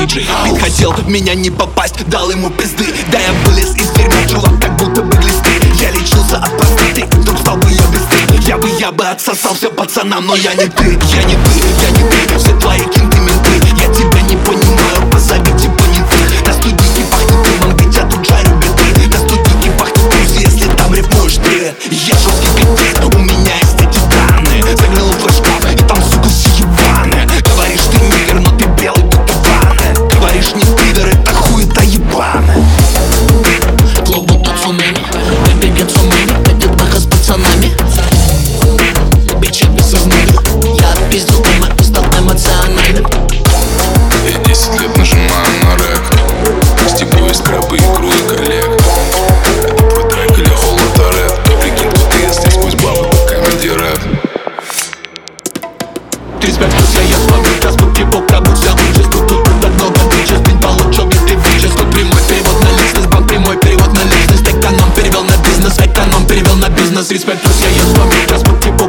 диджей. Бит хотел в меня не попасть, дал ему пизды. Да я вылез из дерьма, чувак, как будто бы глисты. Я лечился от простыты, вдруг стал бы ее Я бы, я бы отсосал все пацанам, но я не ты Я не ты, я не ты, все твои кенты менты Я тебя не понимаю, позовите типа понятых На студике пахнет дымом, где тут жарю биты На студике пахнет если там рифмуешь ты Я Перевел на бизнес, респект, плюс я еду в транспорт,